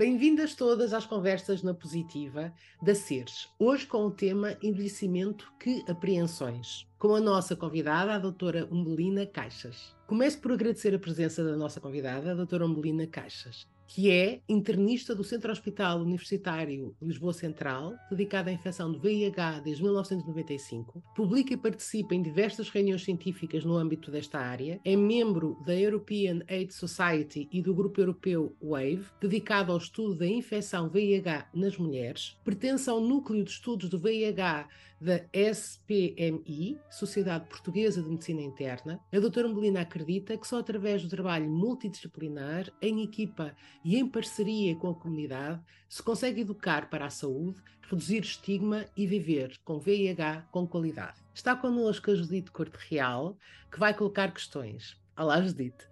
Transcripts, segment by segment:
Bem-vindas todas às conversas na positiva da Seres, hoje com o tema envelhecimento que apreensões, com a nossa convidada, a doutora Umbelina Caixas. Começo por agradecer a presença da nossa convidada, a doutora Umbelina Caixas que é internista do Centro Hospital Universitário Lisboa Central, dedicado à infecção do VIH desde 1995, publica e participa em diversas reuniões científicas no âmbito desta área, é membro da European AIDS Society e do Grupo Europeu WAVE, dedicado ao estudo da infecção VIH nas mulheres, pertence ao Núcleo de Estudos do VIH da SPMI, Sociedade Portuguesa de Medicina Interna, a doutora Melina acredita que só através do trabalho multidisciplinar, em equipa e em parceria com a comunidade, se consegue educar para a saúde, reduzir estigma e viver com VIH com qualidade. Está connosco a Judite Corte Real, que vai colocar questões. Olá, Judite.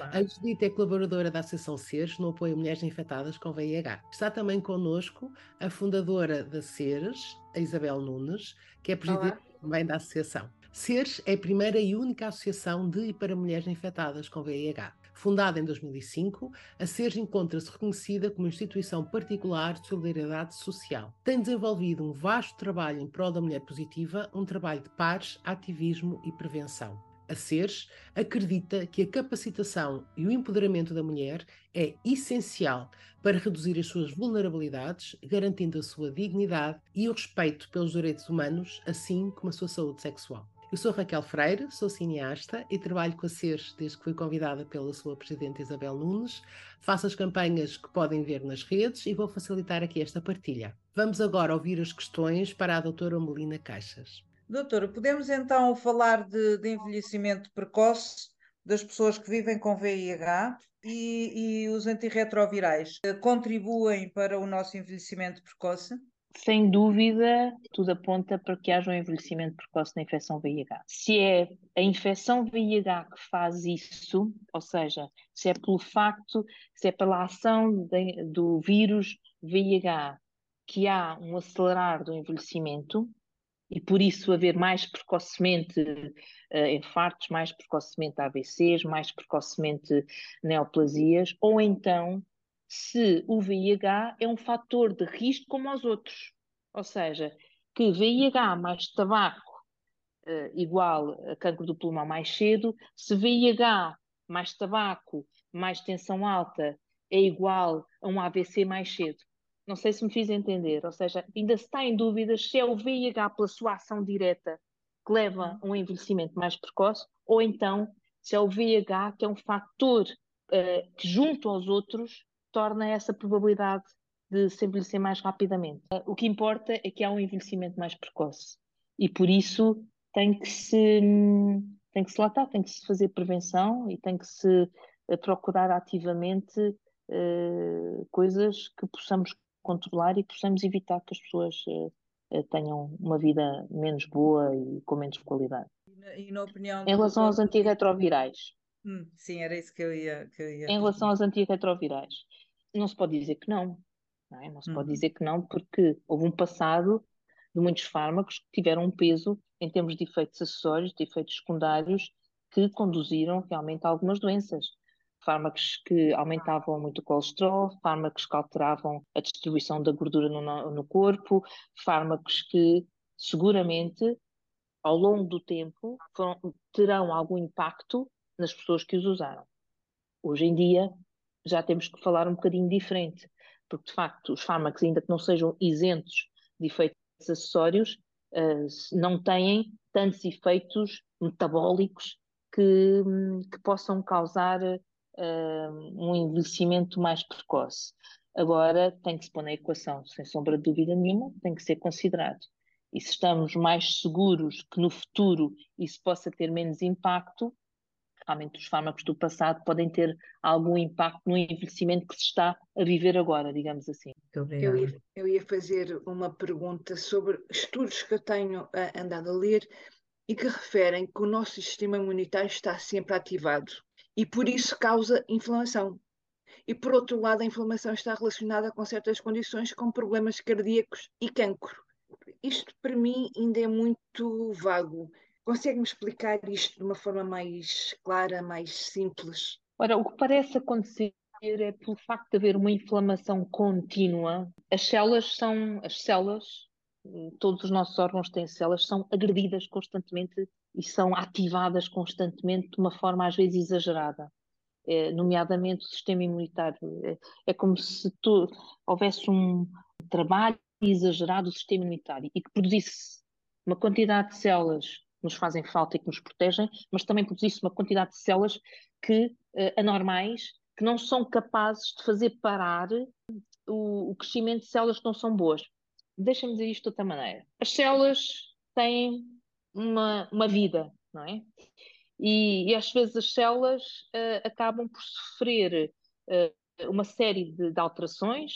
A Judite é colaboradora da Associação Seres no apoio a mulheres infectadas com VIH. Está também connosco a fundadora da Seres, a Isabel Nunes, que é presidente também da associação. Seres é a primeira e única associação de e para mulheres infectadas com VIH. Fundada em 2005, a SERS encontra-se reconhecida como instituição particular de solidariedade social. Tem desenvolvido um vasto trabalho em prol da mulher positiva, um trabalho de pares, ativismo e prevenção a seres, acredita que a capacitação e o empoderamento da mulher é essencial para reduzir as suas vulnerabilidades, garantindo a sua dignidade e o respeito pelos direitos humanos, assim como a sua saúde sexual. Eu sou Raquel Freire, sou cineasta e trabalho com a SERS desde que fui convidada pela sua presidente Isabel Nunes. Faço as campanhas que podem ver nas redes e vou facilitar aqui esta partilha. Vamos agora ouvir as questões para a doutora Melina Caixas. Doutora, podemos então falar de, de envelhecimento precoce das pessoas que vivem com VIH e, e os antirretrovirais contribuem para o nosso envelhecimento precoce? Sem dúvida, tudo aponta para que haja um envelhecimento precoce na infecção VIH. Se é a infecção VIH que faz isso, ou seja, se é pelo facto, se é pela ação de, do vírus VIH que há um acelerar do envelhecimento, e por isso haver mais precocemente uh, infartos, mais precocemente AVCs, mais precocemente neoplasias, ou então se o VIH é um fator de risco como os outros. Ou seja, que VIH mais tabaco uh, igual a cancro do pulmão mais cedo, se VIH mais tabaco mais tensão alta é igual a um AVC mais cedo. Não sei se me fiz entender, ou seja, ainda se está em dúvidas se é o VIH pela sua ação direta que leva a um envelhecimento mais precoce, ou então se é o VIH que é um fator uh, que, junto aos outros, torna essa probabilidade de se envelhecer mais rapidamente. Uh, o que importa é que há um envelhecimento mais precoce e por isso tem que se tem que se latar, tem que se fazer prevenção e tem que se uh, procurar ativamente coisas que possamos controlar e possamos evitar que as pessoas uh, tenham uma vida menos boa e com menos qualidade. E na, opinião em relação aos antirretrovirais. Hum, sim, era isso que eu ia. Que eu ia em relação aos antirretrovirais, não se pode dizer que não. Não, é? não se pode uhum. dizer que não, porque houve um passado de muitos fármacos que tiveram um peso em termos de efeitos acessórios, de efeitos secundários, que conduziram realmente a algumas doenças fármacos que aumentavam muito o colesterol, fármacos que alteravam a distribuição da gordura no, no corpo, fármacos que seguramente ao longo do tempo foram, terão algum impacto nas pessoas que os usaram. Hoje em dia já temos que falar um bocadinho diferente, porque de facto os fármacos, ainda que não sejam isentos de efeitos acessórios, uh, não têm tantos efeitos metabólicos que, que possam causar um envelhecimento mais precoce. Agora tem que se pôr na equação, sem sombra de dúvida nenhuma, tem que ser considerado. E se estamos mais seguros que no futuro isso possa ter menos impacto, realmente os fármacos do passado podem ter algum impacto no envelhecimento que se está a viver agora, digamos assim. Eu ia, eu ia fazer uma pergunta sobre estudos que eu tenho uh, andado a ler e que referem que o nosso sistema imunitário está sempre ativado e por isso causa inflamação. E por outro lado, a inflamação está relacionada com certas condições, como problemas cardíacos e cancro. Isto para mim ainda é muito vago. Consegue-me explicar isto de uma forma mais clara, mais simples? Ora, o que parece acontecer é pelo facto de haver uma inflamação contínua. As células são, as células, todos os nossos órgãos têm células, são agredidas constantemente e são ativadas constantemente de uma forma às vezes exagerada. É, nomeadamente o sistema imunitário. É, é como se tu, houvesse um trabalho exagerado do sistema imunitário e que produzisse uma quantidade de células que nos fazem falta e que nos protegem, mas também produzisse uma quantidade de células que uh, anormais que não são capazes de fazer parar o, o crescimento de células que não são boas. Deixa-me dizer isto de outra maneira. As células têm uma, uma vida, não é? E, e às vezes as células uh, acabam por sofrer uh, uma série de, de alterações,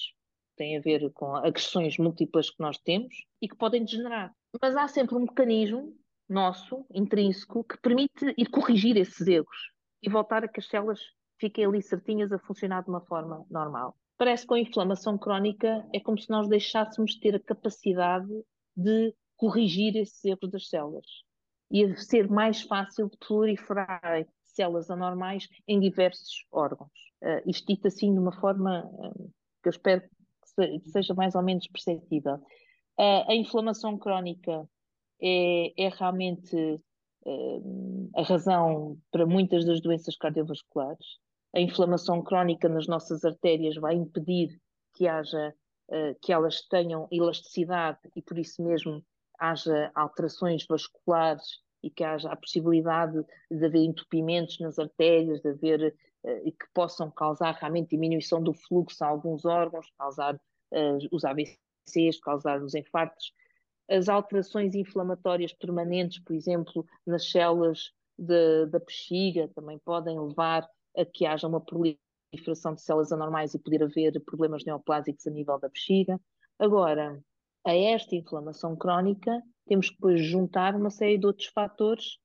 tem a ver com agressões múltiplas que nós temos e que podem degenerar. Mas há sempre um mecanismo nosso, intrínseco, que permite ir corrigir esses erros e voltar a que as células fiquem ali certinhas a funcionar de uma forma normal. Parece que com a inflamação crónica é como se nós deixássemos de ter a capacidade de corrigir esses erros das células e ser mais fácil proliferar células anormais em diversos órgãos. Uh, isto dito assim de uma forma uh, que eu espero que, que seja mais ou menos perceptível. Uh, a inflamação crónica é, é realmente a razão para muitas das doenças cardiovasculares a inflamação crónica nas nossas artérias vai impedir que haja que elas tenham elasticidade e por isso mesmo haja alterações vasculares e que haja a possibilidade de haver entupimentos nas artérias, de haver uh, e que possam causar realmente diminuição do fluxo a alguns órgãos, causar uh, os AVCs, causar os infartos. As alterações inflamatórias permanentes, por exemplo, nas células de, da bexiga, também podem levar a que haja uma proliferação de células anormais e poder haver problemas neoplásicos a nível da bexiga. Agora, a esta inflamação crónica, temos que depois juntar uma série de outros fatores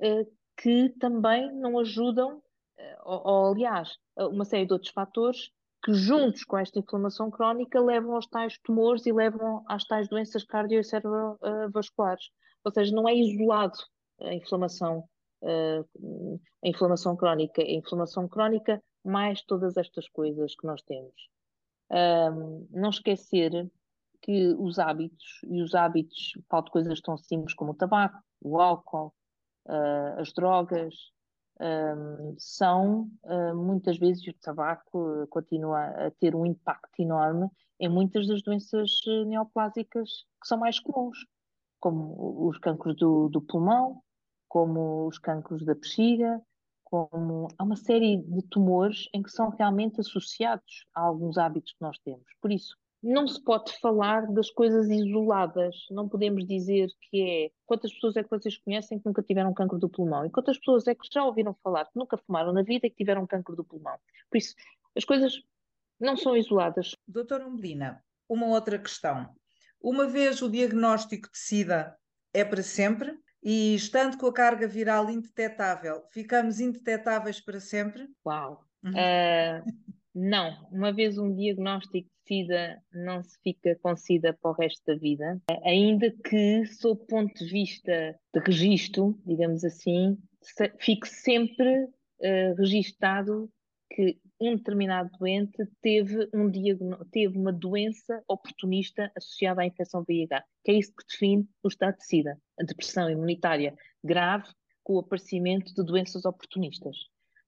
uh, que também não ajudam, uh, ou, ou, aliás, uma série de outros fatores que juntos com esta inflamação crónica levam aos tais tumores e levam às tais doenças cardiovasculares. Ou seja, não é isolado a inflamação uh, a inflamação crónica. A inflamação crónica mais todas estas coisas que nós temos. Não esquecer que os hábitos, e os hábitos, falo de coisas tão simples como o tabaco, o álcool, uh, as drogas, um, são uh, muitas vezes o tabaco continua a ter um impacto enorme em muitas das doenças neoplásicas que são mais comuns, como os cancros do, do pulmão, como os cancros da bexiga, como há uma série de tumores em que são realmente associados a alguns hábitos que nós temos. Por isso, não se pode falar das coisas isoladas. Não podemos dizer que é quantas pessoas é que vocês conhecem que nunca tiveram cancro do pulmão e quantas pessoas é que já ouviram falar que nunca fumaram na vida e que tiveram cancro do pulmão. Por isso, as coisas não são isoladas. Doutora Umbelina, uma outra questão. Uma vez o diagnóstico de SIDA é para sempre? E estando com a carga viral indetetável, ficamos indetetáveis para sempre? Uau! Uhum. Uh, não, uma vez um diagnóstico de SIDA não se fica com SIDA para o resto da vida, ainda que, sob ponto de vista de registro, digamos assim, fique sempre uh, registado que um determinado doente teve, um teve uma doença oportunista associada à infecção VIH, que é isso que define o estado de SIDA, a depressão imunitária grave com o aparecimento de doenças oportunistas.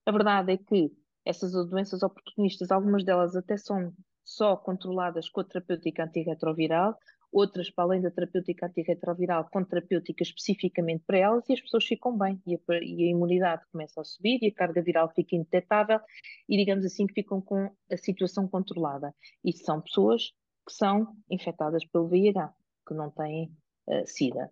A verdade é que essas doenças oportunistas, algumas delas até são só controladas com a terapêutica antirretroviral, outras, para além da terapêutica antirretroviral, com terapêutica especificamente para elas, e as pessoas ficam bem, e a, e a, imunidade começa a subir, e a carga viral fica indetetável, e digamos assim que ficam com a situação controlada. E são pessoas que são infectadas pelo VIH, que não têm uh, SIDA.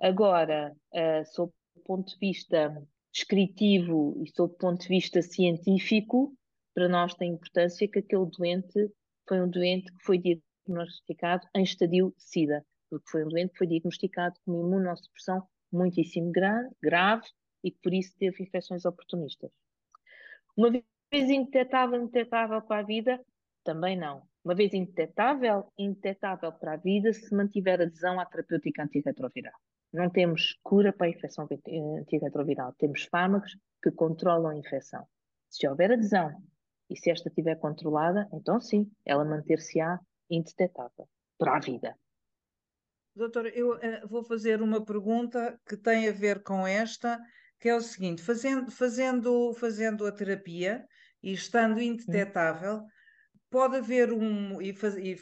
Agora, uh, sob o ponto de vista descritivo e sob o ponto de vista científico, para nós tem importância que aquele doente foi um doente que foi diagnosticado em estadio SIDA, porque foi um doente que foi diagnosticado com uma imunossupressão muitíssimo grave, grave e que por isso teve infecções oportunistas. Uma vez indetetável, indetetável para a vida, também não. Uma vez indetetável, indetetável para a vida se mantiver adesão à terapêutica antirretroviral. Não temos cura para a infecção antirretroviral, temos fármacos que controlam a infecção. Se houver adesão E se esta estiver controlada, então sim, ela manter-se-á indetetável para a vida. Doutora, eu uh, vou fazer uma pergunta que tem a ver com esta, que é o seguinte: fazendo, fazendo, fazendo a terapia e estando indetetável, pode haver um, e, faz, e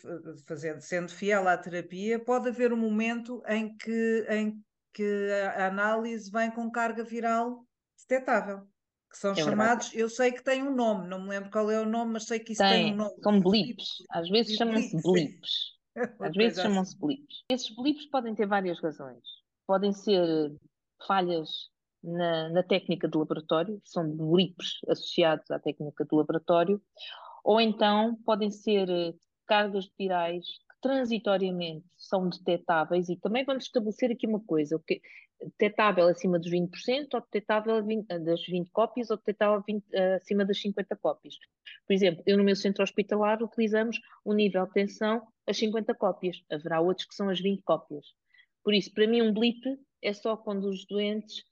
fazendo, sendo fiel à terapia, pode haver um momento em que, em que a análise vem com carga viral detetável que são é chamados, eu sei que tem um nome, não me lembro qual é o nome, mas sei que isso tem, tem um nome. São blips, às vezes chamam-se blips. Às vezes assim. chamam-se blips. Esses blips podem ter várias razões. Podem ser falhas na, na técnica de laboratório, são blips associados à técnica de laboratório, ou então podem ser eh, cargas virais transitoriamente são detetáveis e também vamos estabelecer aqui uma coisa, que detetável acima dos 20% ou detetável das 20 cópias ou detetável 20, uh, acima das 50 cópias. Por exemplo, eu no meu centro hospitalar utilizamos um nível de tensão as 50 cópias, haverá outros que são as 20 cópias. Por isso, para mim um blip é só quando os doentes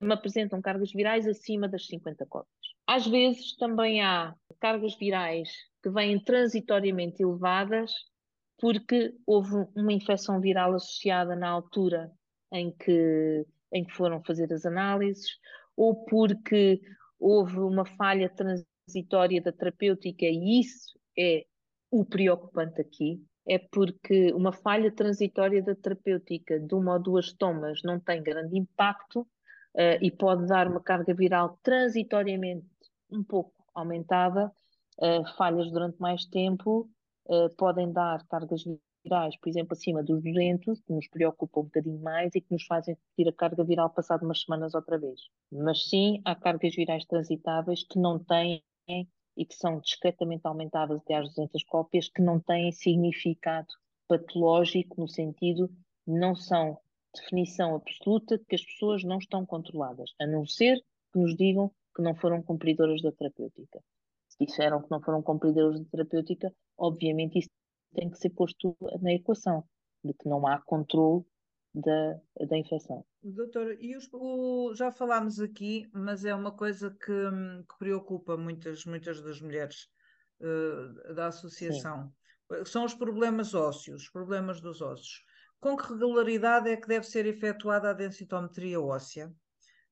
me apresentam cargas virais acima das 50 cópias. Às vezes também há cargas virais que vêm transitoriamente elevadas porque houve uma infecção viral associada na altura em que, em que foram fazer as análises, ou porque houve uma falha transitória da terapêutica, e isso é o preocupante aqui, é porque uma falha transitória da terapêutica de uma ou duas tomas não tem grande impacto uh, e pode dar uma carga viral transitoriamente um pouco aumentada, uh, falhas durante mais tempo uh, podem dar cargas virais, por exemplo, acima dos 200, que nos preocupam um bocadinho mais e que nos fazem repetir a carga viral passado umas semanas outra vez. Mas sim, há cargas virais transitáveis que não têm e que são discretamente aumentadas até às 200 cópias, que não têm significado patológico no sentido não são definição absoluta de que as pessoas não estão controladas, a não ser que nos digam que não foram cumpridoras da terapêutica. Se disseram que não foram cumpridoras da terapêutica, obviamente isso tem que ser posto na equação, de que não há controle da, da infecção. Doutor, e os, o, já falámos aqui, mas é uma coisa que, que preocupa muitas, muitas das mulheres uh, da associação. Sim. São os problemas ósseos, os problemas dos ossos. Com que regularidade é que deve ser efetuada a densitometria óssea?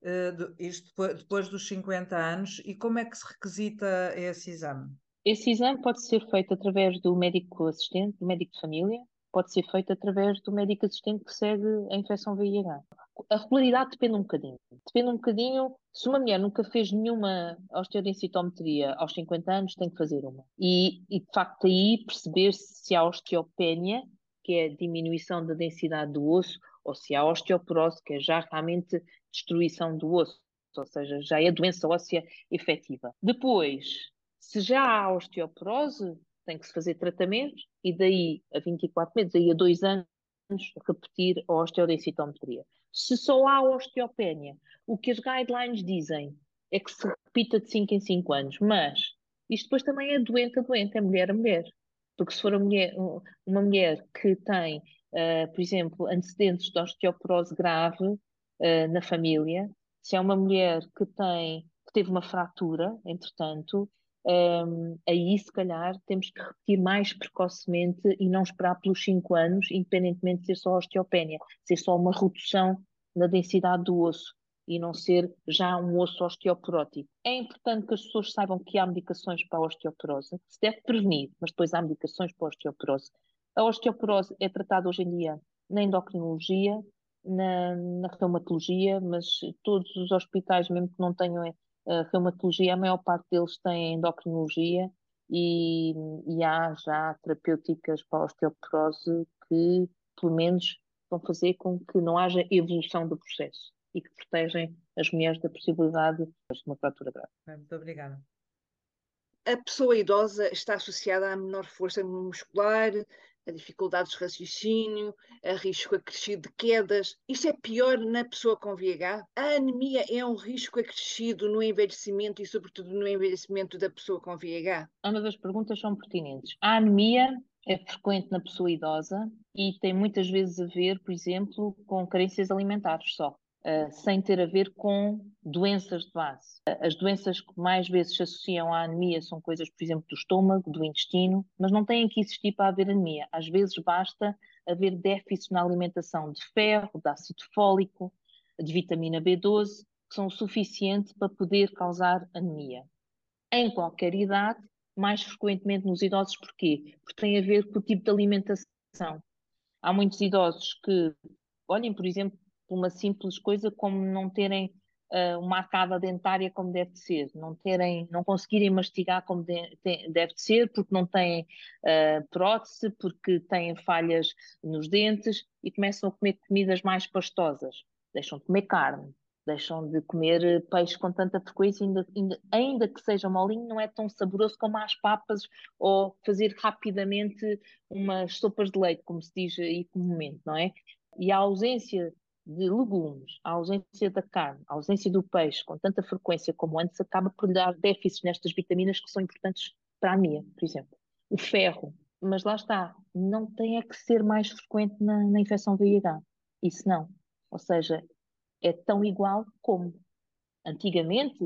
Uh, isto depois, dos 50 anos, e como é que se requisita esse exame? Esse exame pode ser feito através do médico assistente, do médico de família, pode ser feito através do médico assistente que segue a infecção VIH. A regularidade depende um bocadinho. Depende um bocadinho, se uma mulher nunca fez nenhuma osteodensitometria aos 50 anos, tem que fazer uma. E, e de facto aí perceber se há osteopénia, que é a diminuição da densidade do osso, ou se há osteoporose, que é já realmente destruição do osso, ou seja, já é doença óssea efetiva. Depois, se já há osteoporose, tem que se fazer tratamento e daí a 24 meses, daí a 2 anos, repetir a osteodensitometria. Se só há osteopénia, o que as guidelines dizem é que se repita de 5 em 5 anos, mas isto depois também é doente a doente, é mulher a mulher. Porque se for mulher, uma mulher que tem, uh, por exemplo, antecedentes de osteoporose grave uh, na família, se é uma mulher que tem, que teve uma fratura, entretanto, um, aí se calhar temos que repetir mais precocemente e não esperar pelos 5 anos, independentemente de ser só osteopénia, ser só uma redução na densidade do osso e não ser já um osso osteoporótico. É importante que as pessoas saibam que há medicações para a osteoporose, se deve prevenir, mas depois há medicações para a osteoporose. A osteoporose é tratada hoje em dia na endocrinologia, na, na reumatologia, mas todos os hospitais, mesmo que não tenham a reumatologia, a maior parte deles tem endocrinologia e, e há já terapêuticas para a osteoporose que, pelo menos, vão fazer com que não haja evolução do processo e que protegem as mulheres da possibilidade de uma fratura grave. Muito obrigada. A pessoa idosa está associada à menor força muscular, a dificuldades de raciocínio, a risco acrescido de quedas. Isto é pior na pessoa com VIH? A anemia é um risco acrescido no envelhecimento e, sobretudo, no envelhecimento da pessoa com VIH? Ambas as perguntas são pertinentes. A anemia é frequente na pessoa idosa e tem muitas vezes a ver, por exemplo, com carências alimentares só. Uh, sem ter a ver com doenças de base. As doenças que mais vezes se associam à anemia são coisas, por exemplo, do estômago, do intestino, mas não têm que existir para haver anemia. Às vezes basta haver déficit na alimentação de ferro, de ácido fólico, de vitamina B12, que são o suficiente para poder causar anemia. Em qualquer idade, mais frequentemente nos idosos, porquê? Porque tem a ver com o tipo de alimentação. Há muitos idosos que, olhem, por exemplo, uma simples coisa como não terem uh, uma arcada dentária como deve ser, não terem, não conseguirem mastigar como de, de, deve ser, porque não têm uh, prótese, porque têm falhas nos dentes e começam a comer comidas mais pastosas. Deixam de comer carne, deixam de comer peixe com tanta frequência, ainda, ainda, ainda, que seja molinho, não é tão saboroso como as papas ou fazer rapidamente umas sopas de leite, como se diz aí comumente, não é? E a ausência de legumes, a ausência da carne, a ausência do peixe com tanta frequência como antes, acaba por lhe dar déficits nestas vitaminas que são importantes para a anemia, por exemplo. O ferro, mas lá está, não tem é que ser mais frequente na, na infecção VIH. Isso não. Ou seja, é tão igual como. Antigamente,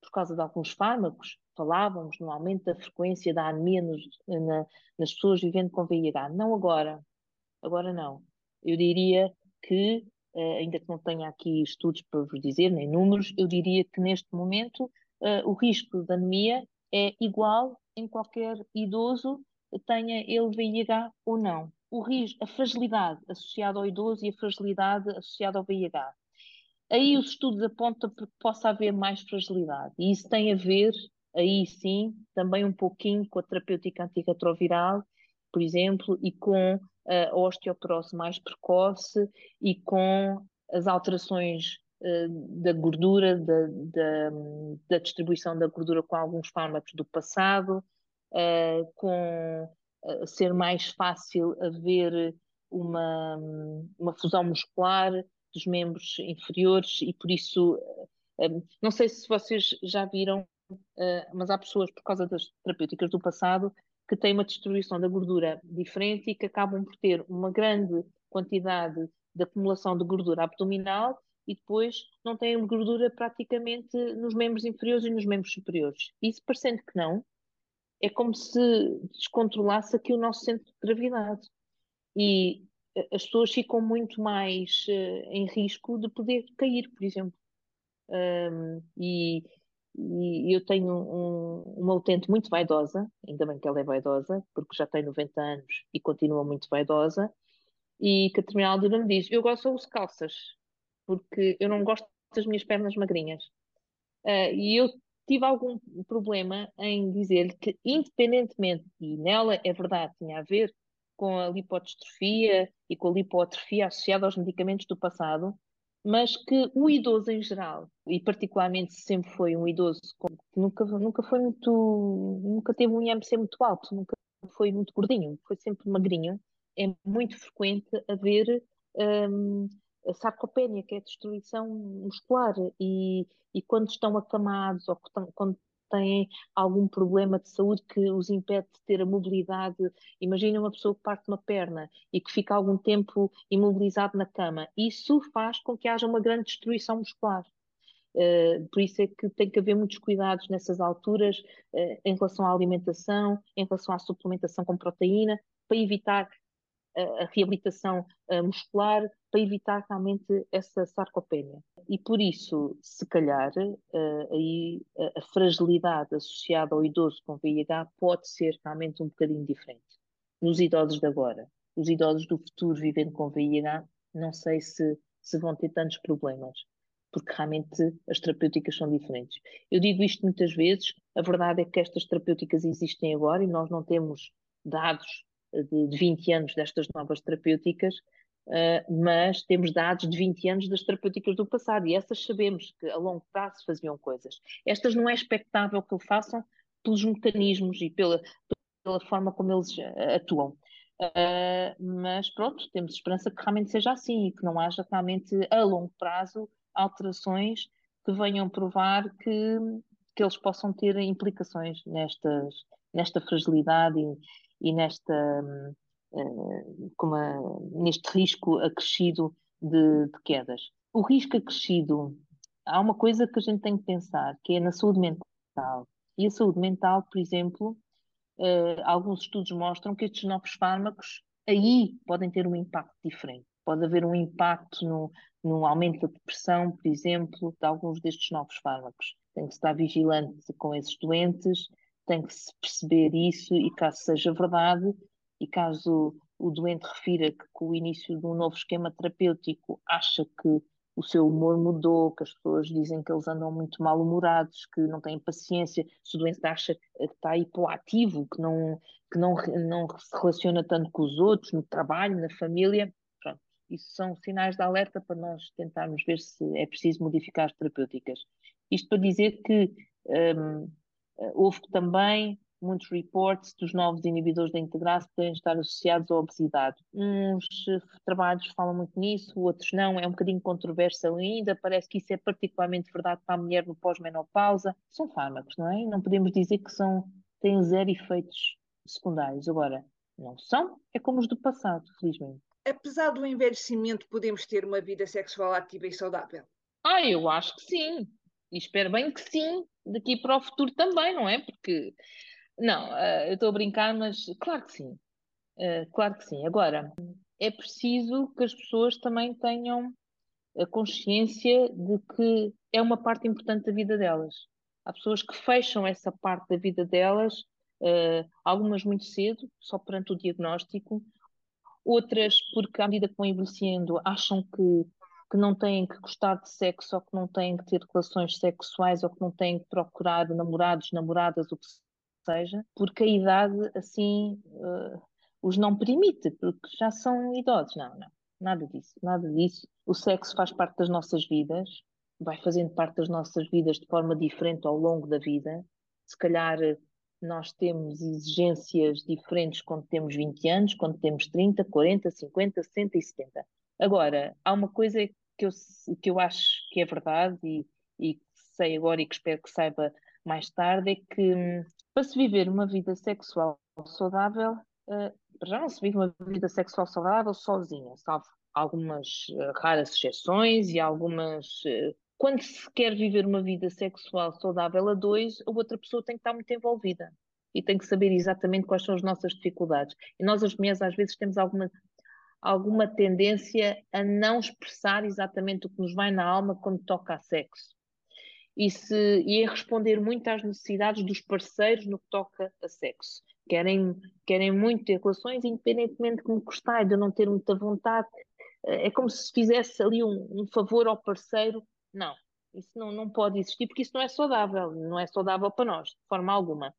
por causa de alguns fármacos, falávamos no aumento da frequência da anemia nos, na, nas pessoas vivendo com VIH. Não agora. Agora não. Eu diria que ainda que não tenha aqui estudos para vos dizer, nem números, eu diria que neste momento uh, o risco de anemia é igual em qualquer idoso, tenha ele VIH ou não. O risco, a fragilidade associada ao idoso e a fragilidade associada ao VIH. Aí os estudos apontam que possa haver mais fragilidade. E isso tem a ver, aí sim, também um pouquinho com a terapêutica antirretroviral, por exemplo, e com a osteoporose mais precoce e com as alterações uh, da gordura, da, da, da, distribuição da gordura com alguns fármacos do passado, uh, com uh, ser mais fácil haver uma, uma fusão muscular dos membros inferiores e por isso, não sei se vocês já viram, mas há pessoas, por causa das terapêuticas do passado, que têm uma distribuição da gordura diferente e que acabam por ter uma grande quantidade de acumulação de gordura abdominal e depois não têm gordura praticamente nos membros inferiores e nos membros superiores. Isso parecendo que não, é como se descontrolasse aqui o nosso centro de gravidade. E eh, as pessoas ficam muito mais uh, em risco de poder cair, por exemplo. Um, e, e eu tenho um, uma utente muito vaidosa, ainda bem que ela é vaidosa, porque já tem 90 anos e continua muito vaidosa, e que a determinada altura me diz: Eu gosto de calças, porque eu não gosto das minhas pernas magrinhas. Uh, e eu tive algum problema em dizer que, independentemente, e nela é verdade, tinha a ver com a lipodistrofia e com a lipoatrofia associada aos medicamentos do passado, mas que o idoso em geral, e particularmente se sempre foi um idoso que nunca, nunca foi muito, nunca teve um IMC muito alto, nunca foi muito gordinho, foi sempre magrinho, é muito frequente haver um, a sarcopenia, que é a destruição muscular, e, e quando estão acamados ou quando têm algum problema de saúde que os impede de ter a mobilidade. Imagina uma pessoa que parte uma perna e que fica algum tempo imobilizado na cama. Isso faz com que haja uma grande destruição muscular. Uh, por isso é que tem que haver muitos cuidados nessas alturas uh, em relação à alimentação, em relação à suplementação com proteína, para evitar a reabilitação muscular para evitar realmente essa sarcopenia. E por isso, se calhar, aí a fragilidade associada ao idoso com VIH pode ser realmente um bocadinho diferente. Nos idosos de agora, os idosos do futuro vivendo com VIH, não sei se, se vão ter tantos problemas, porque realmente as terapêuticas são diferentes. Eu digo isto muitas vezes, a verdade é que estas terapêuticas existem agora e nós não temos dados de, de 20 anos destas novas terapêuticas, uh, mas temos dados de 20 anos das terapêuticas do passado e essas sabemos que a longo prazo faziam coisas. Estas não é expectável que o façam pelos mecanismos e pela, pela forma como eles uh, atuam. Uh, mas pronto, temos esperança que realmente seja assim e que não haja realmente a longo prazo alterações que venham provar que, que eles possam ter implicações nestas, nesta fragilidade e, e nesta, uh, como a, neste risco acrescido de, de, quedas. o risco acrescido, há uma coisa que a gente tem que pensar, que é na saúde mental. E a saúde mental, por exemplo, uh, alguns estudos mostram que estes novos fármacos aí podem ter um impacto diferente. Pode haver um impacto no, no aumento da depressão, por exemplo, de alguns destes novos fármacos. Tem que estar vigilante com esses doentes, tem que se perceber isso e caso seja verdade, e caso o doente refira que com o início de um novo esquema terapêutico acha que o seu humor mudou, que as pessoas dizem que eles andam muito mal-humorados, que não têm paciência, se o doente acha que está hipoativo, que não, que não, não se relaciona tanto com os outros, no trabalho, na família, pronto, isso são sinais de alerta para nós tentarmos ver se é preciso modificar as terapêuticas. Isto para dizer que um, houve também muitos reports dos novos inibidores da integrase podem estar associados à obesidade. Uns eh, trabalhos falam muito nisso, outros não, é um bocadinho controverso ainda, parece que isso é particularmente verdade para a mulher no pós-menopausa. São fármacos, não é? Não podemos dizer que são, têm zero efeitos secundários. Agora, não são, é como os do passado, felizmente. Apesar do envelhecimento, podemos ter uma vida sexual ativa e saudável? Ah, eu acho que sim. E espero bem que sim, daqui para o futuro também, não é? Porque não, uh, eu estou a brincar, mas claro que sim. Uh, claro que sim. Agora, é preciso que as pessoas também tenham a consciência de que é uma parte importante da vida delas. Há pessoas que fecham essa parte da vida delas, uh, algumas muito cedo, só perante o diagnóstico, outras porque, à medida que vão envelhecendo, acham que, que não têm que gostar de sexo, ou que não têm que ter relações sexuais, ou que não têm que procurar namorados, namoradas, o que seja, porque a idade assim uh, os não permite, porque já são idosos. Não, não, nada disso, nada disso. O sexo faz parte das nossas vidas, vai fazendo parte das nossas vidas de forma diferente ao longo da vida. Se calhar eh, nós temos exigências diferentes quando temos 20 anos, quando temos 30, 40, 50, 60 e 70. Agora, há uma coisa que eu, que eu acho que é verdade e, e sei agora e que espero que saiba mais tarde, é que hum, para se viver uma vida sexual saudável, uh, já não se vive uma vida sexual saudável sozinha, salvo algumas uh, raras exceções e algumas. Uh, quando se quer viver uma vida sexual saudável a dois, a outra pessoa tem que estar muito envolvida e tem que saber exatamente quais são as nossas dificuldades. E nós, as mulheres, às vezes temos alguma, alguma tendência a não expressar exatamente o que nos vai na alma quando toca a sexo e, se, e é responder muito às necessidades dos parceiros no que toca a sexo. Querem, querem muito ter relações, independentemente de me gostar, de eu não ter muita vontade. É como se fizesse ali um, um favor ao parceiro. Não, isso não, não pode existir, porque isso não é saudável, não é saudável para nós, de forma alguma.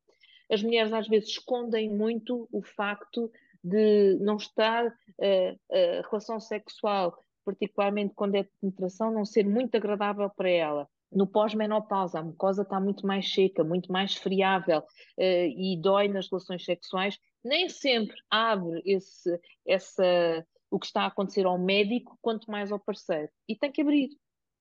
As mulheres às vezes escondem muito o facto de não estar uh, a relação sexual, particularmente quando é de penetração, não ser muito agradável para ela no pós-menopausa, a mucosa está muito mais seca, muito mais friável uh, e dói nas relações sexuais, nem sempre abre esse, essa, o que está a acontecer ao médico, quanto mais ao parceiro. E tem que abrir,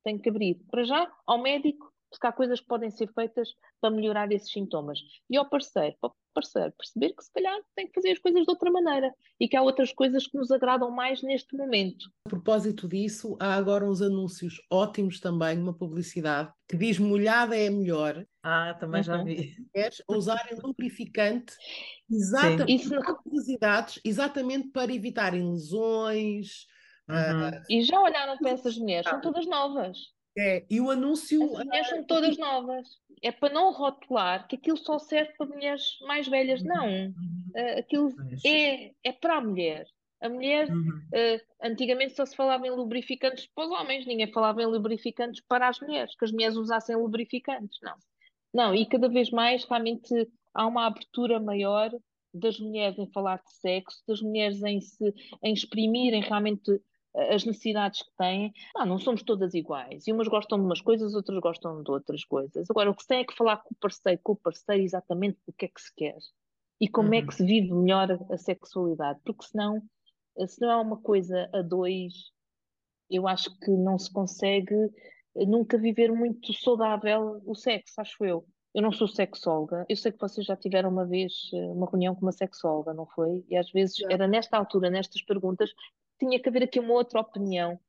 tem que abrir. Para já, ao médico, porque há coisas que podem ser feitas para melhorar esses sintomas. E ao parceiro, para o parceiro perceber que se calhar tem que fazer as coisas de outra maneira e que há outras coisas que nos agradam mais neste momento. A propósito disso, há agora uns anúncios ótimos também, uma publicidade que diz molhada é melhor. Ah, também já uhum. vi. Queres usarem lubrificante exatamente, Isso... exatamente para evitarem lesões. Uhum. Uh... E já olharam para essas mulheres? São todas novas. É, e o anúncio. As mulheres são todas novas. É para não rotular que aquilo só serve para mulheres mais velhas. Uhum. Não. Uh, aquilo é, é para a mulher. A mulher, uhum. uh, antigamente só se falava em lubrificantes para os homens, ninguém falava em lubrificantes para as mulheres, que as mulheres usassem lubrificantes. Não. Não, e cada vez mais realmente há uma abertura maior das mulheres em falar de sexo, das mulheres em se em exprimirem realmente as necessidades que têm. Ah, não somos todas iguais. E umas gostam de umas coisas, outras gostam de outras coisas. Agora, o que se tem é que falar com o parceiro, com o parceiro exatamente o que é que se quer. E como uhum. é que se vive melhor a sexualidade. Porque senão, se não é uma coisa a dois, eu acho que não se consegue nunca viver muito saudável o sexo, acho eu. Eu não sou sexóloga, eu sei que vocês já tiveram uma vez eh, uma reunião com uma sexóloga, não foi? E às vezes era nesta altura, nestas perguntas, tinha que haver aqui uma outra opinião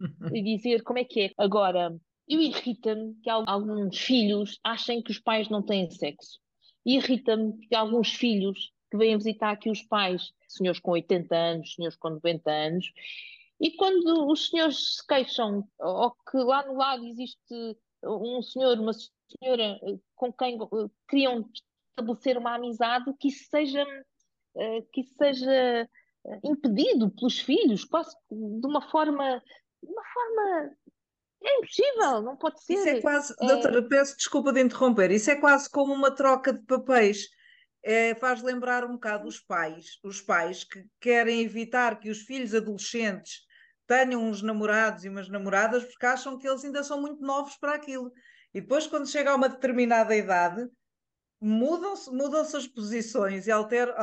e dizer como é que é. Agora, eu irrita-me que alguns filhos achem que os pais não têm sexo. Irrita-me que alguns filhos que vêm visitar aqui os pais, senhores com 80 anos, senhores com 90 anos, e quando os senhores se queixam, ou que lá no lado existe um senhor, uma senhora eh, com quem eh, queriam estabelecer uma amizade, que isso seja, eh, que isso seja impedido pelos filhos, quase de uma forma, uma forma é impossível, não pode ser. Isso é quase, é... doutora, peço desculpa de interromper, isso é quase como uma troca de papéis. É, faz lembrar um bocado os pais, os pais que querem evitar que os filhos adolescentes tenham uns namorados e umas namoradas porque acham que eles ainda são muito novos para aquilo. E depois, quando chega a uma determinada idade, mudam-se mudam as posições e alteram.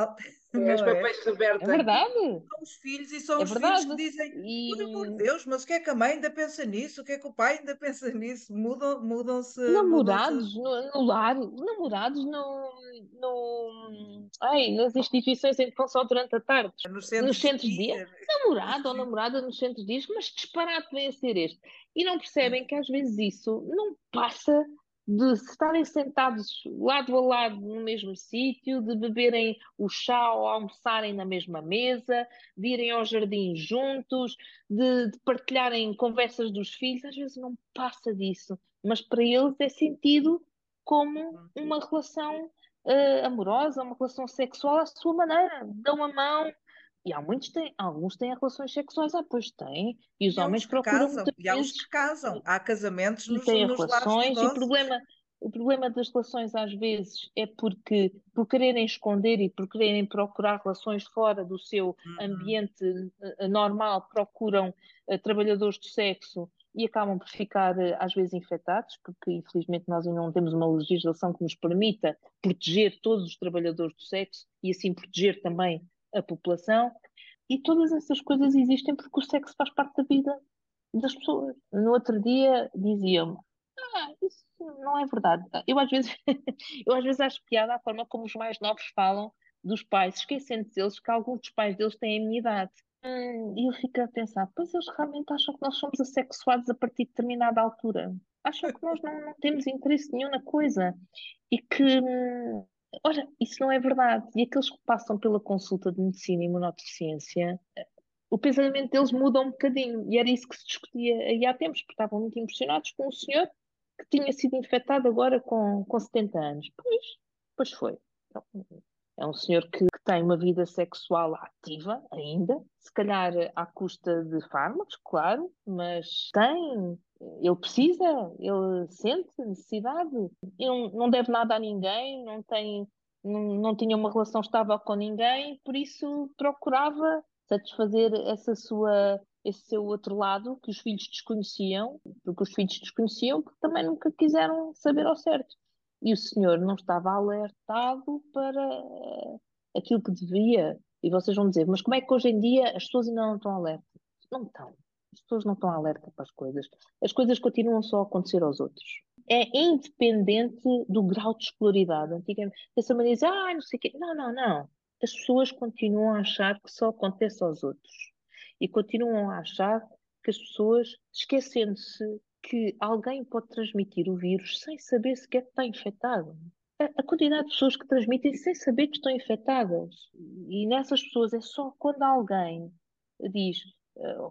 É, os é? papéis é? É verdade. São os filhos e são é os verdade. filhos que dizem: e... por amor de Deus, mas o que é que a mãe ainda pensa nisso? O que é que o pai ainda pensa nisso? Mudam-se. Mudam namorados mudam no, no, lar, namorados no, no, ai, nas instituições em que vão só durante a tarde, nos centros, nos centros de dia. Namorado ou namorada nos centros de dia, mas disparate vem a ser este. E não percebem que às vezes isso não passa de estarem sentados lado a lado no mesmo sítio, de beberem o chá ou almoçarem na mesma mesa, de irem ao jardim juntos, de, de partilharem conversas dos filhos, às vezes não passa disso, mas para eles é sentido como uma relação uh, amorosa, uma relação sexual à sua maneira. Dão a mão, e há muitos têm, alguns têm relações sexuais, ah, pois têm, e os e homens procuram casam, E há os que casam, há casamentos nos, têm nos relações, e o problema, o problema das relações às vezes é porque, por quererem esconder e por quererem procurar relações fora do seu uhum. ambiente uh, normal, procuram uh, trabalhadores do sexo e acabam por ficar às vezes infectados, porque infelizmente nós ainda não temos uma legislação que nos permita proteger todos os trabalhadores do sexo e assim proteger também a população. E todas essas coisas existem porque o sexo faz parte da vida das pessoas. No outro dia diziam-me: Ah, isso não é verdade. Eu às vezes, eu às vezes acho piada a forma como os mais novos falam dos pais, esquecendo deles que alguns dos pais deles têm a minha idade. Hum, e eu fico a pensar, pois eles realmente acham que nós somos assexuados a partir de determinada altura. Acham que nós não, não temos interesse nenhum na coisa. E que hum, Ora, isso não é verdade. E aqueles que passam pela consulta de medicina e imunodeficiência, o pensamento deles muda um bocadinho. E era isso que se discutia aí há tempos, porque estavam muito impressionados com um senhor que tinha sido infectado agora com, com 70 anos. Pois, pois foi. Então, é um senhor que, que, tem uma vida sexual ativa ainda, se calhar à custa de fármacos, claro, mas tem ele precisa, ele sente necessidade, ele não deve nada a ninguém, não tem, não, não tinha uma relação estável com ninguém, por isso procurava satisfazer essa sua esse seu outro lado que os filhos desconheciam, porque os filhos desconheciam porque também nunca quiseram saber ao certo. E o senhor não estava alertado para aquilo que devia. E vocês vão dizer, mas como é que hoje em dia as pessoas ainda não estão alertas? Não estão. As pessoas não estão alerta para as coisas. As coisas continuam só a acontecer aos outros. É independente do grau de escolaridade. Antigamente, essa maneira diz, ah, não sei o quê. Não, não, não. As pessoas continuam a achar que só acontece aos outros. E continuam a achar que as pessoas, esquecendo-se que alguém pode transmitir o vírus sem saber sequer que está infectado. A, quantidade de pessoas que transmitem sem saber que estão infectadas. E nessas pessoas é só quando alguém diz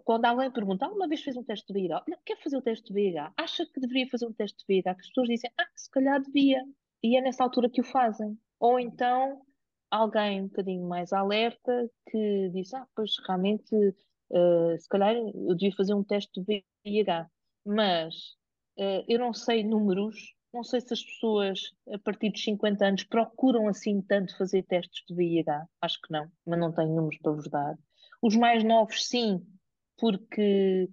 quando alguém pergunta, alguma vez fez um teste de VIH? Não, quer fazer o teste de VIH? Acha que deveria fazer um teste de VIH? As pessoas dizem, ah, se calhar devia. E é nessa altura que o fazem. Ou então, alguém um bocadinho mais alerta que diz, ah, pois realmente, uh, se calhar eu devia fazer um teste de VIH. Mas uh, eu não sei números, não sei se as pessoas a partir dos 50 anos procuram assim tanto fazer testes de VIH. Acho que não, mas não tenho números para vos dar. Os mais novos, sim, porque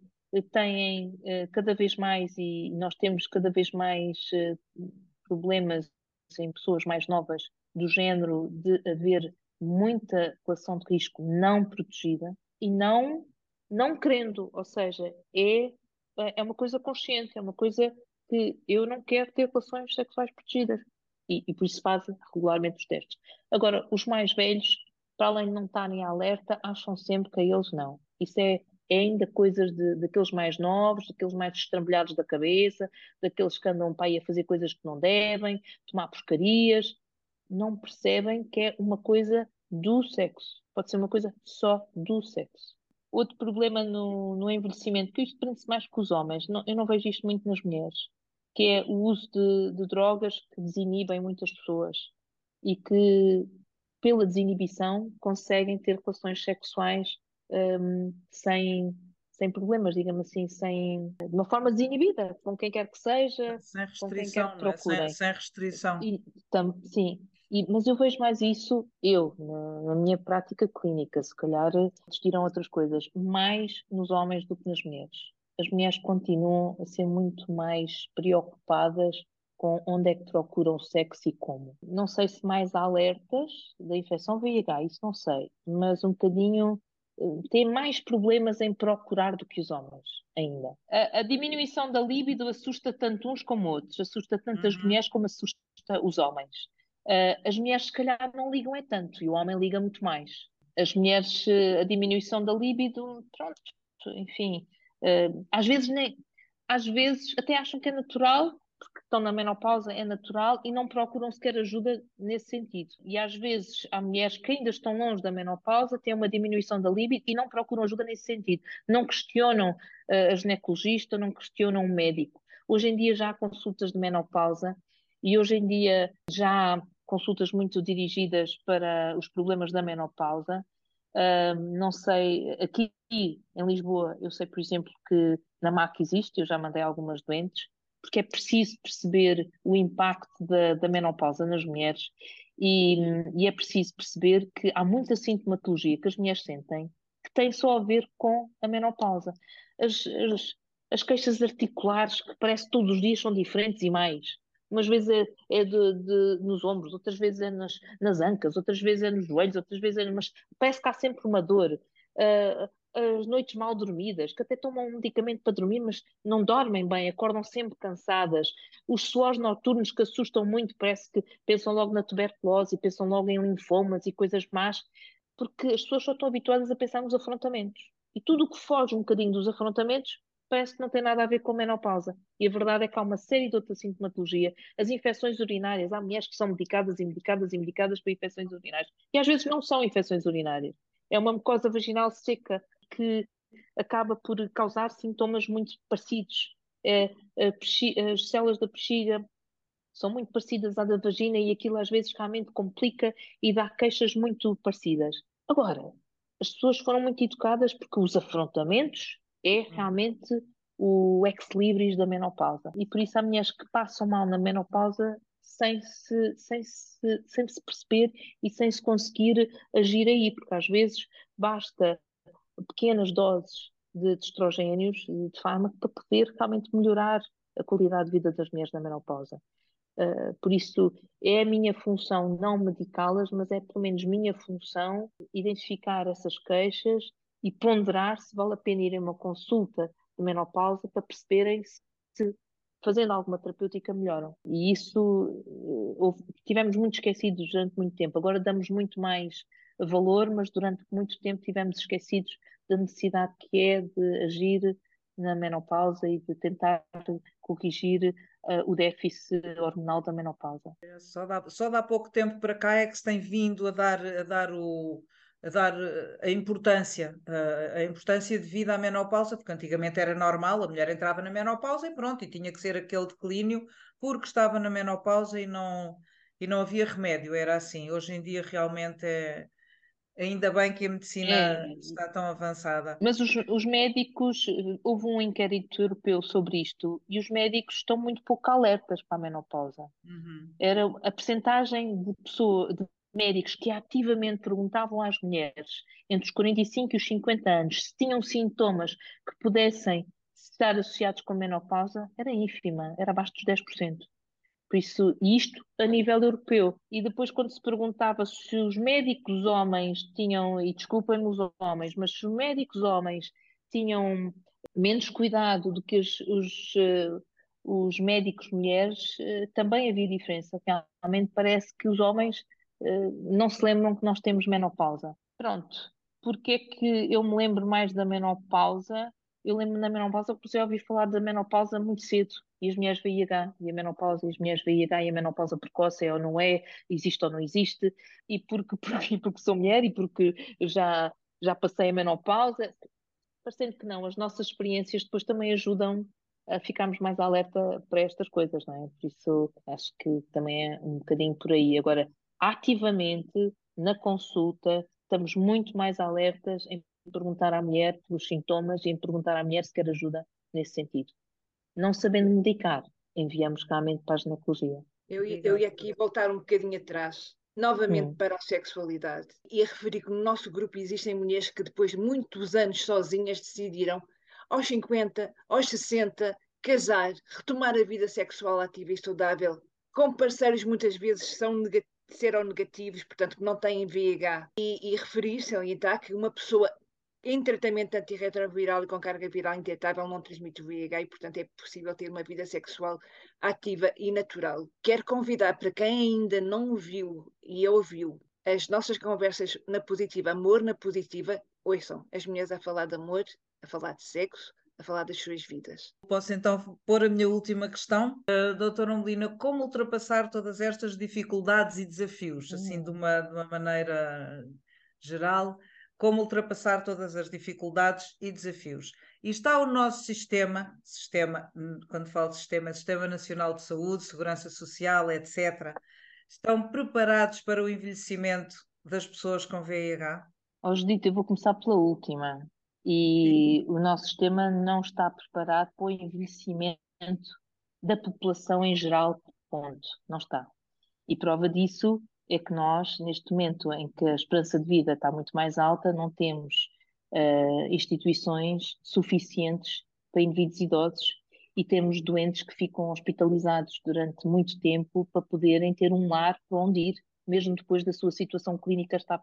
têm uh, cada vez mais, e nós temos cada vez mais uh, problemas em pessoas mais novas, do género de haver muita relação de risco não protegida e não, não querendo, ou seja, é, é uma coisa consciente, é uma coisa que eu não quero ter relações sexuais protegidas e, e por isso fazem regularmente os testes. Agora, os mais velhos para além de não estarem alerta, acham sempre que a eles não. Isso é, é ainda coisas de, daqueles mais novos, daqueles mais destrambulhados da cabeça, daqueles que andam para aí a fazer coisas que não devem, tomar porcarias. Não percebem que é uma coisa do sexo. Pode ser uma coisa só do sexo. Outro problema no, no envelhecimento, que isto prende-se mais com os homens, não, eu não vejo isto muito nas mulheres, que é o uso de, de drogas que desinibem muitas pessoas e que, pela desinibição, conseguem ter relações sexuais um, sem, sem problemas, digamos assim, sem, de uma forma desinibida, com quem quer que seja, sem com quem restrição, quer que é? sem, sem restrição. E, tam, sim, e, mas eu vejo mais isso, eu, na, na minha prática clínica, se calhar existirão outras coisas, mais nos homens do que nas mulheres. As mulheres continuam a ser muito mais preocupadas com onde é que procuram sexo e como. Não sei se mais alertas da infecção VIH, isso não sei, mas um bocadinho têm mais problemas em procurar do que os homens ainda. A, a diminuição da libido assusta tanto uns como outros, assusta tanto as Uhum. mulheres como assusta os homens. Uh, as mulheres, se calhar, não ligam é tanto e o homem liga muito mais. As mulheres, uh, a diminuição da libido, pronto, enfim, uh, às vezes nem, às vezes até acham que é natural, porque estão na menopausa, é natural e não procuram sequer ajuda nesse sentido. E às vezes há mulheres que ainda estão longe da menopausa, têm uma diminuição da libido e não procuram ajuda nesse sentido. Não questionam a ginecologista, não questionam o médico. Hoje em dia já há consultas de menopausa e hoje em dia já há consultas muito dirigidas para os problemas da menopausa. Uh, não sei, aqui em Lisboa, eu sei, por exemplo, que na MAC existe, eu já mandei algumas doentes, porque é preciso perceber o impacto da, da menopausa nas mulheres e, e, é preciso perceber que há muita sintomatologia que as mulheres sentem que tem só a ver com a menopausa. As, as, as queixas articulares, que parece que todos os dias são diferentes e mais umas vezes é, é de, de, nos ombros, outras vezes é nas, nas ancas, outras vezes é nos joelhos, outras vezes é. Mas parece que há sempre uma dor. Uh, as noites mal dormidas, que até tomam um medicamento para dormir, mas não dormem bem, acordam sempre cansadas. Os suores noturnos que assustam muito, parece que pensam logo na tuberculose, pensam logo em linfomas e coisas más, porque as pessoas só estão habituadas a pensar nos afrontamentos. E tudo o que foge um bocadinho dos afrontamentos parece que não tem nada a ver com a menopausa. E a verdade é que há uma série de outra sintomatologia. As infecções urinárias, há mulheres que são medicadas e medicadas e medicadas para infecções urinárias. E às vezes não são infecções urinárias. É uma mucosa vaginal seca que acaba por causar sintomas muito parecidos. É, as células da bexiga são muito parecidas à da vagina e aquilo às vezes realmente complica e dá queixas muito parecidas. Agora, as pessoas foram muito educadas porque os afrontamentos é realmente o ex-libris da menopausa. E por isso há mulheres que passam mal na menopausa sem se, sem, se, sem se perceber e sem se conseguir agir aí, porque às vezes basta pequenas doses de, de estrogénios e de fármaco para poder realmente melhorar a qualidade de vida das mulheres na menopausa. Uh, por isso, é a minha função não medicá-las, mas é pelo menos minha função identificar essas queixas e ponderar se vale a pena ir a uma consulta de menopausa para perceberem se, fazendo alguma terapêutica, melhoram. E isso houve, tivemos muito esquecidos durante muito tempo. Agora damos muito mais valor, mas durante muito tempo tivemos esquecidos da necessidade que é de agir na menopausa e de tentar corrigir uh, o déficit hormonal da menopausa. Só dá, só dá pouco tempo para cá é que se tem vindo a dar, a dar o, a dar eh, a importância, a, a, importância devido à menopausa, porque antigamente era normal, a mulher entrava na menopausa e pronto, e tinha que ser aquele declínio porque estava na menopausa e não, e não havia remédio, era assim. Hoje em dia realmente é. Ainda bem que a medicina é, está tão avançada. Mas os, os, médicos, houve um inquérito europeu sobre isto e os médicos estão muito pouco alertas para a menopausa. Uhum. Era a percentagem de, pessoa, de médicos que ativamente perguntavam às mulheres entre os 45 e os 50 anos se tinham sintomas que pudessem estar associados com a menopausa era ínfima, era abaixo dos 10%. Isso, isto a nível europeu. E depois, quando se perguntava se os médicos homens tinham, e desculpem-me os homens, mas se os médicos homens tinham menos cuidado do que os, os, os médicos mulheres, eh, também havia diferença. Realmente parece que os homens eh, não se lembram que nós temos menopausa. Pronto. porque é que eu me lembro mais da menopausa? Eu lembro da menopausa porque eu ouvi falar da menopausa muito cedo e as mulheres VIH, e a menopausa, e as mulheres VIH, e a menopausa precoce é ou não é, existe ou não existe, e porque, porque, porque sou mulher e porque já, já passei a menopausa, parecendo que não, as nossas experiências depois também ajudam a ficarmos mais alerta para estas coisas, não é? Por isso acho que também é um bocadinho por aí. Agora, ativamente, na consulta, estamos muito mais alertas em perguntar à mulher pelos sintomas e perguntar à mulher se quer ajuda nesse sentido. Não sabendo medicar, enviamos claramente para a ginecologia. Eu, eu ia aqui voltar um bocadinho atrás, novamente hum. para a sexualidade, e a referir que no nosso grupo existem mulheres que depois de muitos anos sozinhas decidiram, aos 50, aos 60, casar, retomar a vida sexual ativa e saudável, com parceiros muitas vezes são negativos portanto que não têm VIH, e, e referir-se, alientar que uma pessoa em tratamento antirretroviral e com carga viral indetável não transmite o VIH e, portanto, é possível ter uma vida sexual ativa e natural. Quero convidar para quem ainda não viu e ouviu as nossas conversas na positiva, amor na positiva, ouçam as mulheres a falar de amor, a falar de sexo, a falar das suas vidas. Posso então pôr a minha última questão? Uh, doutora Umbelina, como ultrapassar todas estas dificuldades e desafios, assim, hum. assim de uma, de uma maneira geral, como ultrapassar todas as dificuldades e desafios? E está o nosso sistema, sistema, hum, quando falo de sistema, Sistema Nacional de Saúde, Segurança Social, etc., estão preparados para o envelhecimento das pessoas com VIH? Oh, Judite, eu vou começar pela última e o nosso sistema não está preparado para o envelhecimento da população em geral, ponto, não está. E prova disso é que nós, neste momento em que a esperança de vida está muito mais alta, não temos uh, instituições suficientes para indivíduos idosos e temos doentes que ficam hospitalizados durante muito tempo para poderem ter um lar para onde ir, mesmo depois da sua situação clínica estar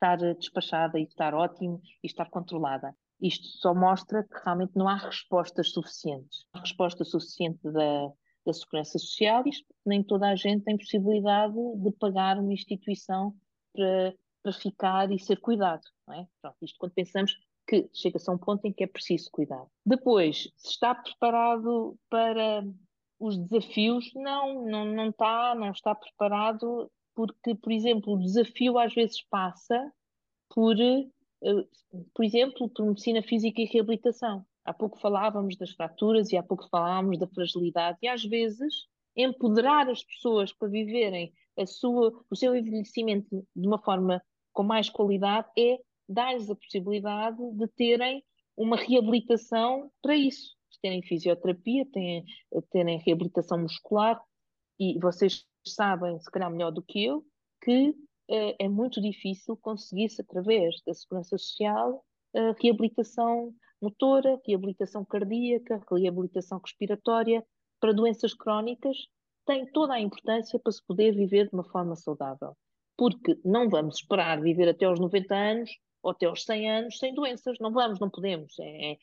estar despachada e estar ótimo e estar controlada. Isto só mostra que realmente não há respostas suficientes. Resposta suficiente da, da Segurança Social, isto nem toda a gente tem possibilidade de pagar uma instituição para, para ficar e ser cuidado. Não é? Pronto, isto quando pensamos que chega-se a um ponto em que é preciso cuidar. Depois, se está preparado para os desafios, não, não, não está, não está preparado porque, por exemplo, o desafio às vezes passa por, eh, por exemplo, por medicina física e reabilitação. Há pouco falávamos das fraturas e há pouco falávamos da fragilidade. E às vezes empoderar as pessoas para viverem a sua, o seu envelhecimento de uma forma com mais qualidade é dar-lhes a possibilidade de terem uma reabilitação para isso, de terem fisioterapia, terem, terem reabilitação muscular. E vocês sabem, se calhar melhor do que eu, que uh, é muito difícil conseguir-se, através da segurança social, uh, reabilitação motora, reabilitação cardíaca, reabilitação respiratória para doenças crónicas, tem toda a importância para se poder viver de uma forma saudável. Porque não vamos esperar viver até aos 90 anos ou até aos 100 anos sem doenças. Não vamos, não podemos. É, é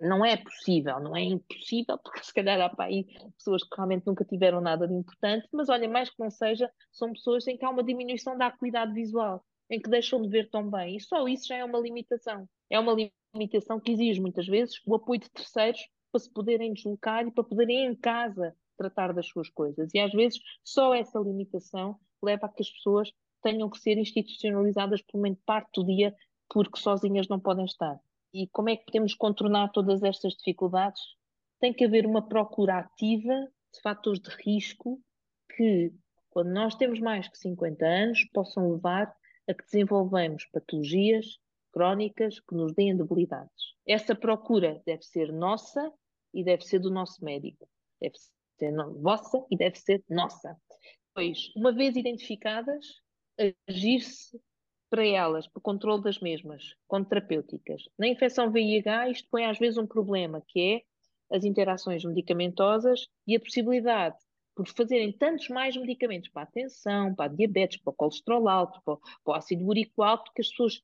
não é possível, não é impossível, porque se calhar há para aí pessoas que realmente nunca tiveram nada de importante, mas olha, mais que não seja, são pessoas em que há uma diminuição da acuidade visual, em que deixam de ver tão bem, e só isso já é uma limitação. É uma limitação que exige muitas vezes o apoio de terceiros para se poderem deslocar e para poderem em casa tratar das suas coisas. E às vezes só essa limitação leva a que as pessoas tenham que ser institucionalizadas por menos parte do dia porque sozinhas não podem estar. E como é que podemos contornar todas estas dificuldades? Tem que haver uma procura ativa de fatores de risco que, quando nós temos mais que 50 anos, possam levar a que desenvolvemos patologias crónicas que nos deem debilidades. Essa procura deve ser nossa e deve ser do nosso médico. Deve ser vossa e deve ser nossa. Pois, uma vez identificadas, agir-se para elas, para o controle das mesmas, como terapêuticas. Na infecção VIH, isto põe às vezes um problema, que é as interações medicamentosas e a possibilidade, por fazerem tantos mais medicamentos para a tensão, para a diabetes, para o colesterol alto, para, para o ácido úrico alto, que as pessoas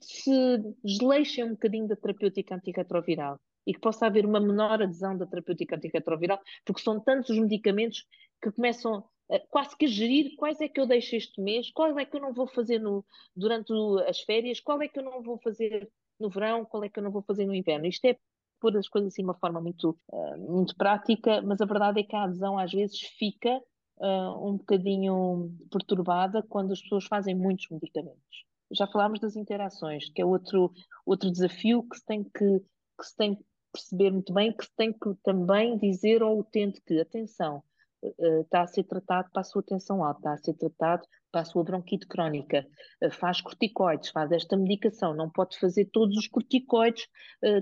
se desleixem um bocadinho da terapêutica antirretroviral e que possa haver uma menor adesão da terapêutica antirretroviral, porque são tantos os medicamentos que começam quase que gerir quais é que eu deixo este mês, qual é que eu não vou fazer no, durante as férias, qual é que eu não vou fazer no verão, qual é que eu não vou fazer no inverno. Isto é pôr as coisas assim de uma forma muito, uh, muito prática, mas a verdade é que a adesão às vezes fica uh, um bocadinho perturbada quando as pessoas fazem muitos medicamentos. Já falámos das interações, que é outro, outro desafio que se tem que, que se tem que perceber muito bem, que se tem que também dizer ao utente que, atenção, uh, está a ser tratado para a sua tensão alta, está a ser tratado para a sua bronquite crónica, uh, faz corticoides, faz esta medicação, não pode fazer todos os corticoides,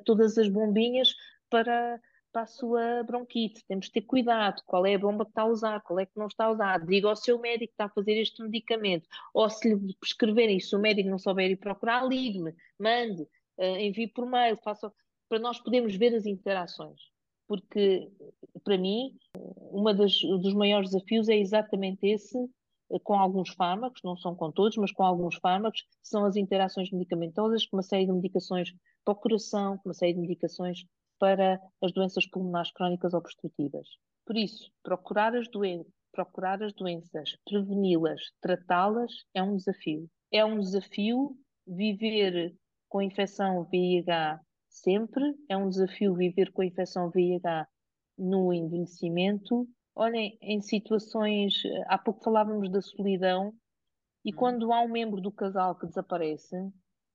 todas as bombinhas para, para a sua bronquite. Temos de ter cuidado, qual é a bomba que está a usar, qual é que não está a usar. Diga ao seu médico que está a fazer este medicamento, ou se lhe prescreverem, se o médico não souber ir procurar, ligue-me, mande, envie por mail, faça, para nós podermos ver as interações porque para mim das, dos maiores desafios é exatamente esse eh, com alguns fármacos, não são com todos, mas com alguns fármacos, são as interações medicamentosas, com uma série de medicações para o coração, com uma série de medicações para as doenças pulmonares crónicas obstrutivas. Por isso, procurar as, doen procurar as doenças, preveni-las, tratá-las é um desafio. É um desafio viver com infecção VIH sempre. É um desafio viver com a infecção VIH no envelhecimento. Olhem, em situações, há pouco falávamos da solidão, e uhum. quando há um membro do casal que desaparece,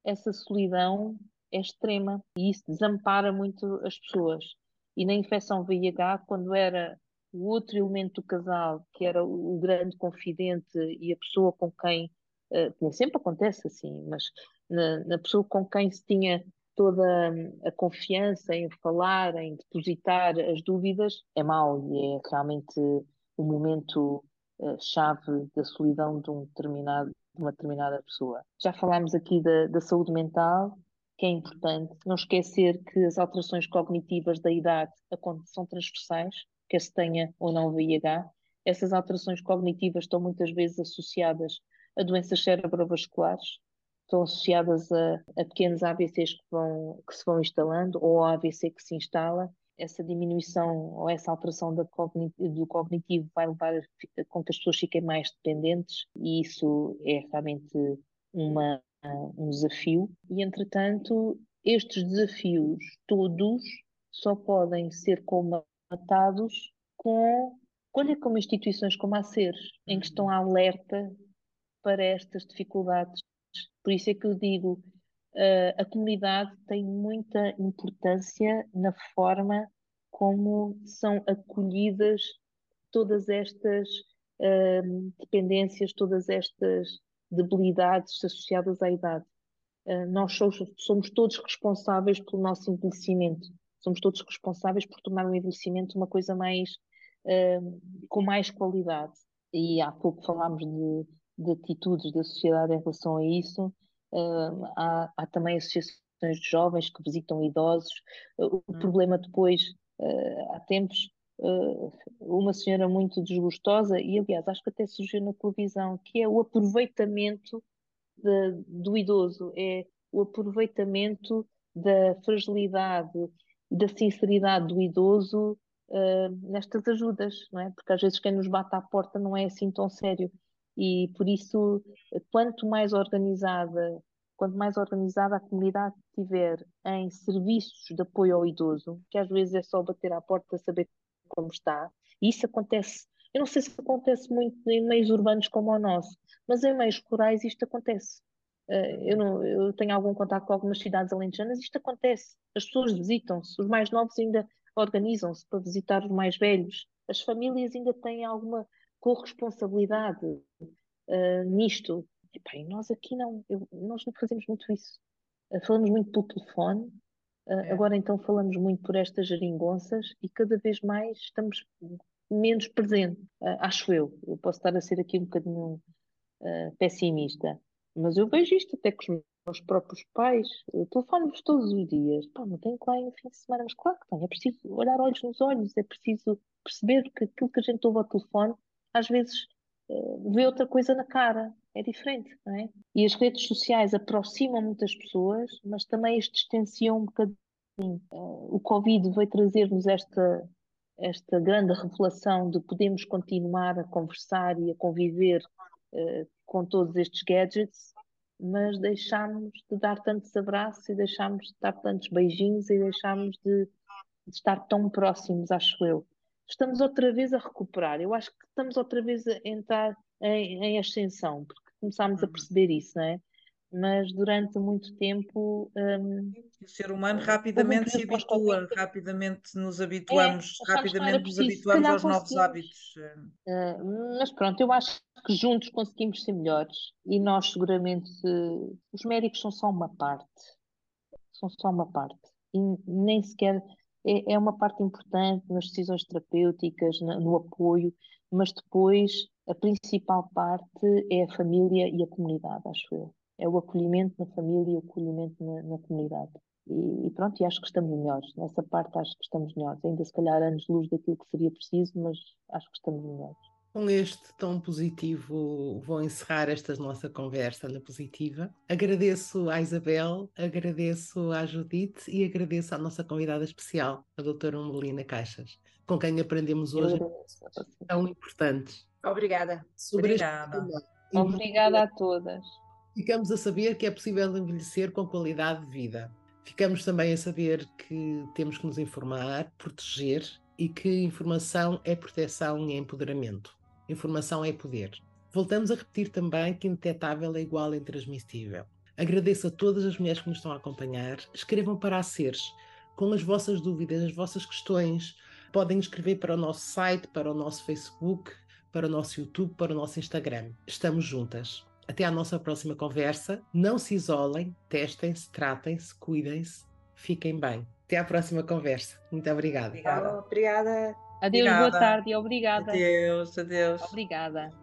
essa solidão é extrema e isso desampara muito as pessoas. E na infecção VIH, quando era o outro elemento do casal, que era o grande confidente e a pessoa com quem, uh, sempre acontece assim, mas na, na pessoa com quem se tinha toda a confiança em falar, em depositar as dúvidas, é mau e é realmente o momento uh, chave da solidão de, um determinado, de uma determinada pessoa. Já falámos aqui da, da saúde mental, que é importante. Não esquecer que as alterações cognitivas da idade são transversais, quer se tenha ou não VIH. Essas alterações cognitivas estão muitas vezes associadas a doenças cerebrovasculares, estão associadas a, a pequenos AVCs que, vão, que se vão instalando ou ao AVC que se instala. Essa diminuição ou essa alteração do cognitivo vai levar com que as pessoas fiquem mais dependentes e isso é realmente uma, um desafio. E, entretanto, estes desafios todos só podem ser comatados com, olha, como instituições como a SER, em que estão alerta para estas dificuldades por isso é que eu digo, uh, a comunidade tem muita importância na forma como são acolhidas todas estas uh, dependências, todas estas debilidades associadas à idade. Uh, nós somos, somos, todos responsáveis pelo nosso envelhecimento. Somos todos responsáveis por tornar o envelhecimento uma coisa mais uh, com mais qualidade. E há pouco falámos de de atitudes da sociedade em relação a isso. Uh, há, há, também associações de jovens que visitam idosos. O hum. problema depois, há tempos, uma senhora muito desgostosa, e aliás, acho que até surgiu na televisão, que é o aproveitamento de, do idoso, é o aproveitamento da fragilidade e da sinceridade do idoso nestas ajudas, não é? Porque às vezes quem nos bate à porta não é assim tão sério. E por isso, quanto mais organizada, quanto mais organizada a comunidade tiver em serviços de apoio ao idoso, que às vezes é só bater à porta saber como está, e isso acontece, eu não sei se acontece muito em meios urbanos como o nosso, mas em meios rurais isto acontece. Eh, eu, não, eu tenho algum contato com algumas cidades alentejanas, isto acontece. As pessoas visitam-se, os mais novos ainda organizam-se para visitar os mais velhos. As famílias ainda têm alguma corresponsabilidade uh, nisto. E, e nós aqui não, eu, nós não fazemos muito isso. Uh, falamos muito pelo telefone, é. agora então falamos muito por estas geringonças e cada vez mais estamos menos presentes, acho eu. Eu posso estar a ser aqui um bocadinho pessimista, mas eu vejo isto até com os meus próprios pais. Telefono-vos todos os dias. Pá, não tenho lá no fim de semana, mas claro que tenho. É preciso olhar olhos nos olhos, é preciso perceber que aquilo que a gente ouve ao telefone às vezes uh, vê outra coisa na cara, é diferente, não é? E as redes sociais aproximam muitas pessoas, mas também as distanciam um bocadinho. Uh, o Covid veio trazer-nos esta, esta grande revelação de podermos continuar a conversar e a conviver uh, com todos estes gadgets, mas deixámos de dar tantos abraços e deixámos de dar tantos beijinhos e deixámos de, de estar tão próximos, acho eu. Estamos outra vez a recuperar. Eu acho que estamos outra vez a entrar em, em ascensão, porque começámos a uhum. perceber isso, não é? mas durante muito tempo. Um, o ser humano rapidamente se habitua, rapidamente nos habituamos, é, rapidamente nos habituamos aos novos hábitos. Uh, mas pronto, eu acho que juntos conseguimos ser melhores e nós seguramente. Uh, os médicos são só uma parte. São só uma parte. E nem sequer. É, é uma parte importante nas decisões terapêuticas, no apoio, mas depois a principal parte é a família e a comunidade, acho eu é o acolhimento na família e o acolhimento na, na comunidade. E, e, pronto, e acho que estamos melhores. Nessa parte acho que estamos melhores. Ainda se calhar anos-luz daquilo que seria preciso, mas acho que estamos melhores. Com este tom positivo, vou encerrar esta nossa conversa na positiva. Agradeço à Isabel, agradeço à Judite e agradeço à nossa convidada especial, a doutora Umbelina Caixas, com quem aprendemos hoje tão importantes. Obrigada. Sobre Obrigada. Obrigada a todas. Ficamos a saber que é possível envelhecer com qualidade de vida. Ficamos também a saber que temos que nos informar, proteger e que informação é proteção e empoderamento. Informação é poder. Voltamos a repetir também que indetetável é igual a intransmissível. Agradeço a todas as mulheres que nos estão a acompanhar. Escrevam para a Seres com as vossas dúvidas, as vossas questões. Podem escrever para o nosso site, para o nosso Facebook, para o nosso YouTube, para o nosso Instagram. Estamos juntas. Até à nossa próxima conversa. Não se isolem, testem-se, tratem-se, cuidem-se, fiquem bem. Até à próxima conversa. Muito obrigada. Obrigada. obrigada. Adeus, obrigada. boa tarde obrigada. Adeus, adeus. Obrigada.